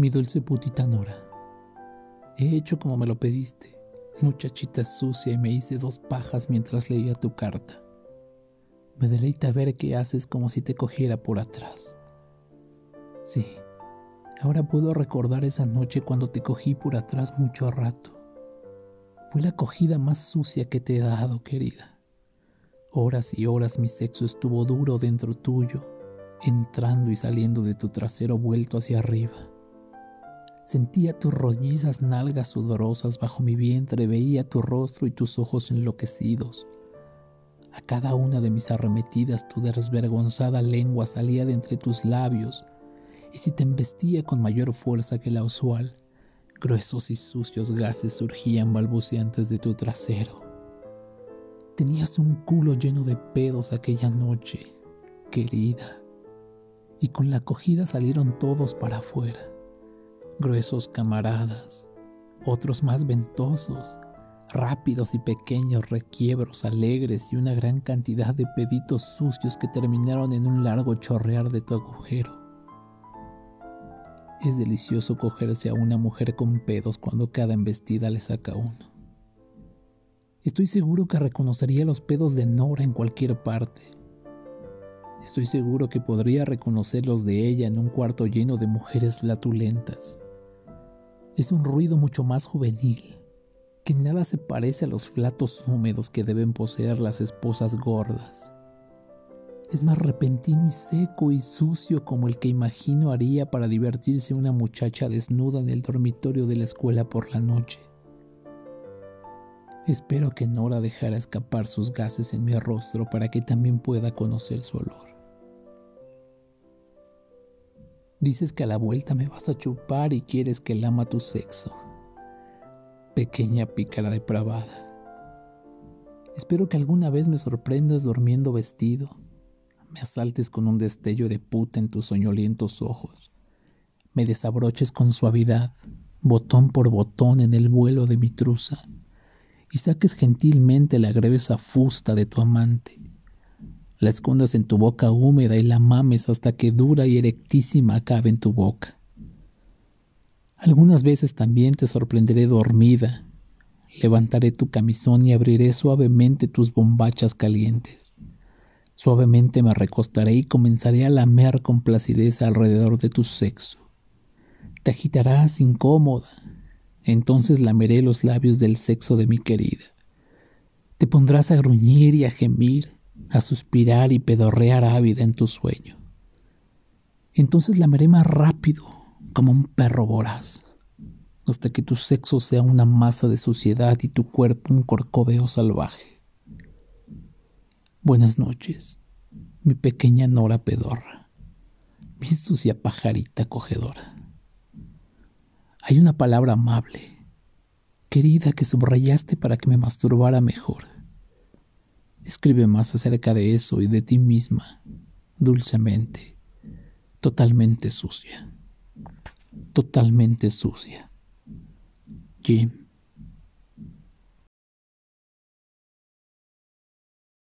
Mi dulce putita Nora, he hecho como me lo pediste, muchachita sucia, y me hice dos pajas mientras leía tu carta. Me deleita ver qué haces como si te cogiera por atrás. Sí, ahora puedo recordar esa noche cuando te cogí por atrás mucho rato. Fue la cogida más sucia que te he dado, querida. Horas y horas mi sexo estuvo duro dentro tuyo, entrando y saliendo de tu trasero vuelto hacia arriba. Sentía tus rollizas nalgas sudorosas bajo mi vientre, veía tu rostro y tus ojos enloquecidos. A cada una de mis arremetidas tu desvergonzada lengua salía de entre tus labios, y si te embestía con mayor fuerza que la usual, gruesos y sucios gases surgían balbuceantes de tu trasero. Tenías un culo lleno de pedos aquella noche, querida, y con la acogida salieron todos para afuera, gruesos camaradas, otros más ventosos, rápidos y pequeños requiebros alegres y una gran cantidad de peditos sucios que terminaron en un largo chorrear de tu agujero. Es delicioso cogerse a una mujer con pedos cuando cada embestida le saca uno. Estoy seguro que reconocería los pedos de Nora en cualquier parte. Estoy seguro que podría reconocer los de ella en un cuarto lleno de mujeres flatulentas. Es un ruido mucho más juvenil, que nada se parece a los flatos húmedos que deben poseer las esposas gordas. Es más repentino y seco y sucio como el que imagino haría para divertirse una muchacha desnuda en el dormitorio de la escuela por la noche. Espero que Nora dejara escapar sus gases en mi rostro para que también pueda conocer su olor. Dices que a la vuelta me vas a chupar y quieres que lama tu sexo. Pequeña pícara depravada. Espero que alguna vez me sorprendas durmiendo vestido, me asaltes con un destello de puta en tus soñolientos ojos, me desabroches con suavidad, botón por botón en el vuelo de mi truza, y saques gentilmente la gruesa fusta de tu amante, la escondas en tu boca húmeda y la mames hasta que dura y erectísima acabe en tu boca. Algunas veces también te sorprenderé dormida. Levantaré tu camisón y abriré suavemente tus bombachas calientes. Suavemente me recostaré y comenzaré a lamer con placidez alrededor de tu sexo. Te agitarás incómoda. Entonces lameré los labios del sexo de mi querida. Te pondrás a gruñir y a gemir, a suspirar y pedorrear ávida en tu sueño. Entonces lameré más rápido, como un perro voraz, hasta que tu sexo sea una masa de suciedad y tu cuerpo un corcoveo salvaje. Buenas noches, mi pequeña Nora pedorra, mi sucia pajarita cogedora. Hay una palabra amable, querida, que subrayaste para que me masturbara mejor. Escribe más acerca de eso y de ti misma, dulcemente, totalmente sucia totalmente sucia. Jim.